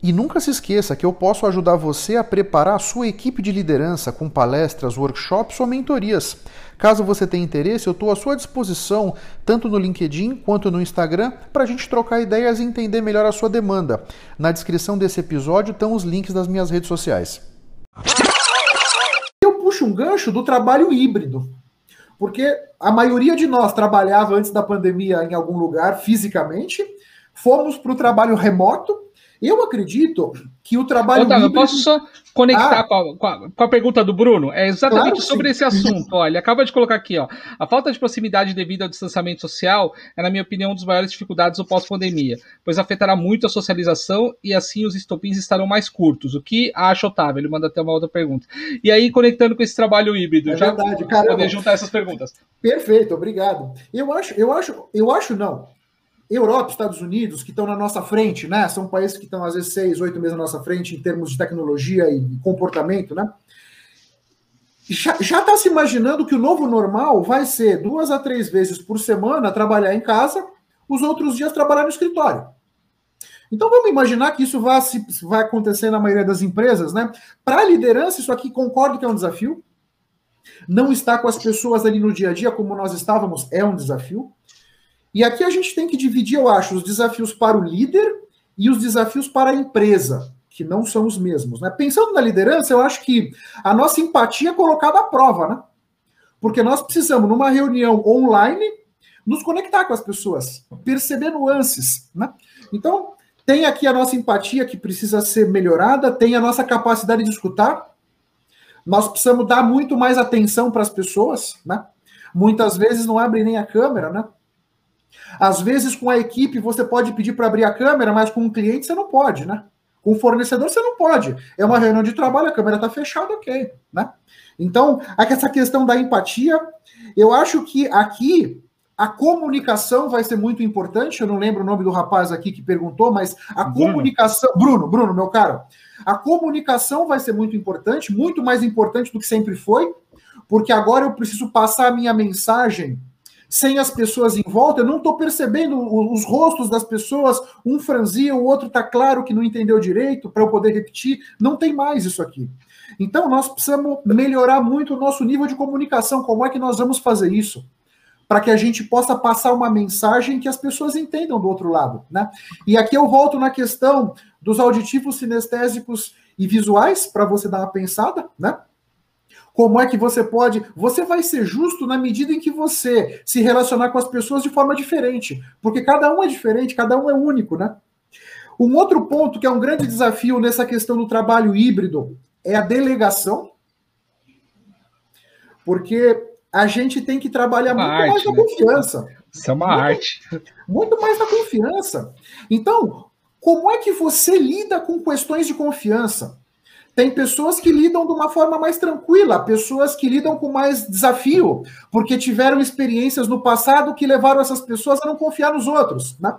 E nunca se esqueça que eu posso ajudar você a preparar a sua equipe de liderança com palestras, workshops ou mentorias. Caso você tenha interesse, eu estou à sua disposição, tanto no LinkedIn quanto no Instagram, para a gente trocar ideias e entender melhor a sua demanda. Na descrição desse episódio estão os links das minhas redes sociais. Eu puxo um gancho do trabalho híbrido, porque a maioria de nós trabalhava antes da pandemia em algum lugar fisicamente, fomos para o trabalho remoto eu acredito que o trabalho. Otávio, híbrido... posso só conectar ah, com, a, com, a, com, a, pergunta do Bruno? É exatamente claro sobre sim. esse assunto. Olha, ele acaba de colocar aqui, ó. A falta de proximidade devido ao distanciamento social é, na minha opinião, uma das maiores dificuldades do pós-pandemia, pois afetará muito a socialização e assim os estopins estarão mais curtos. O que acha, Otávio? Ele manda até uma outra pergunta. E aí, conectando com esse trabalho híbrido, é já verdade, poder juntar essas perguntas. Perfeito, obrigado. Eu acho, eu acho, eu acho não. Europa, Estados Unidos, que estão na nossa frente, né? São países que estão às vezes seis, oito meses na nossa frente em termos de tecnologia e comportamento, né? Já está se imaginando que o novo normal vai ser duas a três vezes por semana trabalhar em casa, os outros dias trabalhar no escritório. Então vamos imaginar que isso vai, vai acontecer na maioria das empresas, né? Para a liderança, isso aqui concordo que é um desafio. Não estar com as pessoas ali no dia a dia como nós estávamos é um desafio. E aqui a gente tem que dividir, eu acho, os desafios para o líder e os desafios para a empresa, que não são os mesmos. Né? Pensando na liderança, eu acho que a nossa empatia é colocada à prova, né? Porque nós precisamos, numa reunião online, nos conectar com as pessoas, perceber nuances. Né? Então, tem aqui a nossa empatia que precisa ser melhorada, tem a nossa capacidade de escutar. Nós precisamos dar muito mais atenção para as pessoas, né? Muitas vezes não abrem nem a câmera, né? Às vezes, com a equipe, você pode pedir para abrir a câmera, mas com um cliente você não pode, né? Com o fornecedor você não pode. É uma reunião de trabalho, a câmera está fechada, ok, né? Então, essa questão da empatia, eu acho que aqui a comunicação vai ser muito importante. Eu não lembro o nome do rapaz aqui que perguntou, mas a Bruno. comunicação. Bruno, Bruno, meu caro. A comunicação vai ser muito importante, muito mais importante do que sempre foi, porque agora eu preciso passar a minha mensagem sem as pessoas em volta, eu não estou percebendo os rostos das pessoas, um franzia, o outro está claro que não entendeu direito, para eu poder repetir. Não tem mais isso aqui. Então, nós precisamos melhorar muito o nosso nível de comunicação. Como é que nós vamos fazer isso? Para que a gente possa passar uma mensagem que as pessoas entendam do outro lado. Né? E aqui eu volto na questão dos auditivos, sinestésicos e visuais, para você dar uma pensada, né? Como é que você pode. Você vai ser justo na medida em que você se relacionar com as pessoas de forma diferente. Porque cada um é diferente, cada um é único, né? Um outro ponto que é um grande desafio nessa questão do trabalho híbrido é a delegação. Porque a gente tem que trabalhar uma muito arte, mais na né? confiança. Isso é uma muito, arte. Muito mais na confiança. Então, como é que você lida com questões de confiança? Tem pessoas que lidam de uma forma mais tranquila, pessoas que lidam com mais desafio, porque tiveram experiências no passado que levaram essas pessoas a não confiar nos outros. Né?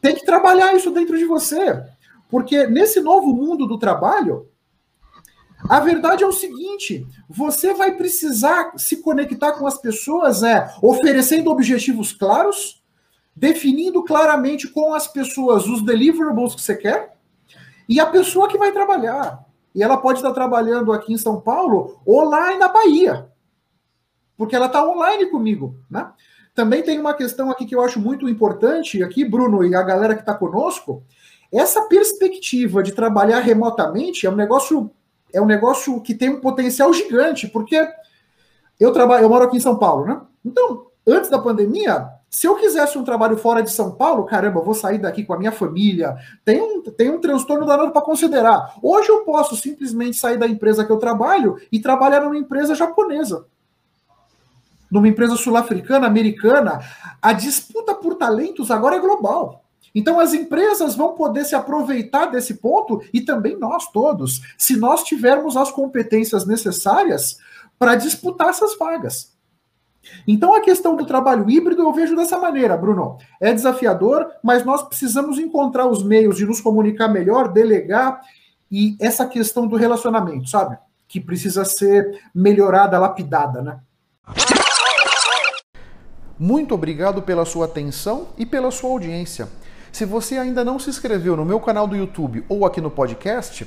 Tem que trabalhar isso dentro de você, porque nesse novo mundo do trabalho, a verdade é o seguinte: você vai precisar se conectar com as pessoas, é oferecendo objetivos claros, definindo claramente com as pessoas os deliverables que você quer, e a pessoa que vai trabalhar e ela pode estar trabalhando aqui em São Paulo ou lá na Bahia, porque ela está online comigo, né? Também tem uma questão aqui que eu acho muito importante, aqui, Bruno, e a galera que está conosco, essa perspectiva de trabalhar remotamente é um negócio é um negócio que tem um potencial gigante, porque eu trabalho, eu moro aqui em São Paulo, né? Então, antes da pandemia, se eu quisesse um trabalho fora de São Paulo, caramba, vou sair daqui com a minha família. Tem um, tem um transtorno danado para considerar. Hoje eu posso simplesmente sair da empresa que eu trabalho e trabalhar numa empresa japonesa. Numa empresa sul-africana, americana. A disputa por talentos agora é global. Então as empresas vão poder se aproveitar desse ponto e também nós todos, se nós tivermos as competências necessárias para disputar essas vagas. Então a questão do trabalho híbrido eu vejo dessa maneira, Bruno. É desafiador, mas nós precisamos encontrar os meios de nos comunicar melhor, delegar e essa questão do relacionamento, sabe? Que precisa ser melhorada, lapidada, né? Muito obrigado pela sua atenção e pela sua audiência. Se você ainda não se inscreveu no meu canal do YouTube ou aqui no podcast,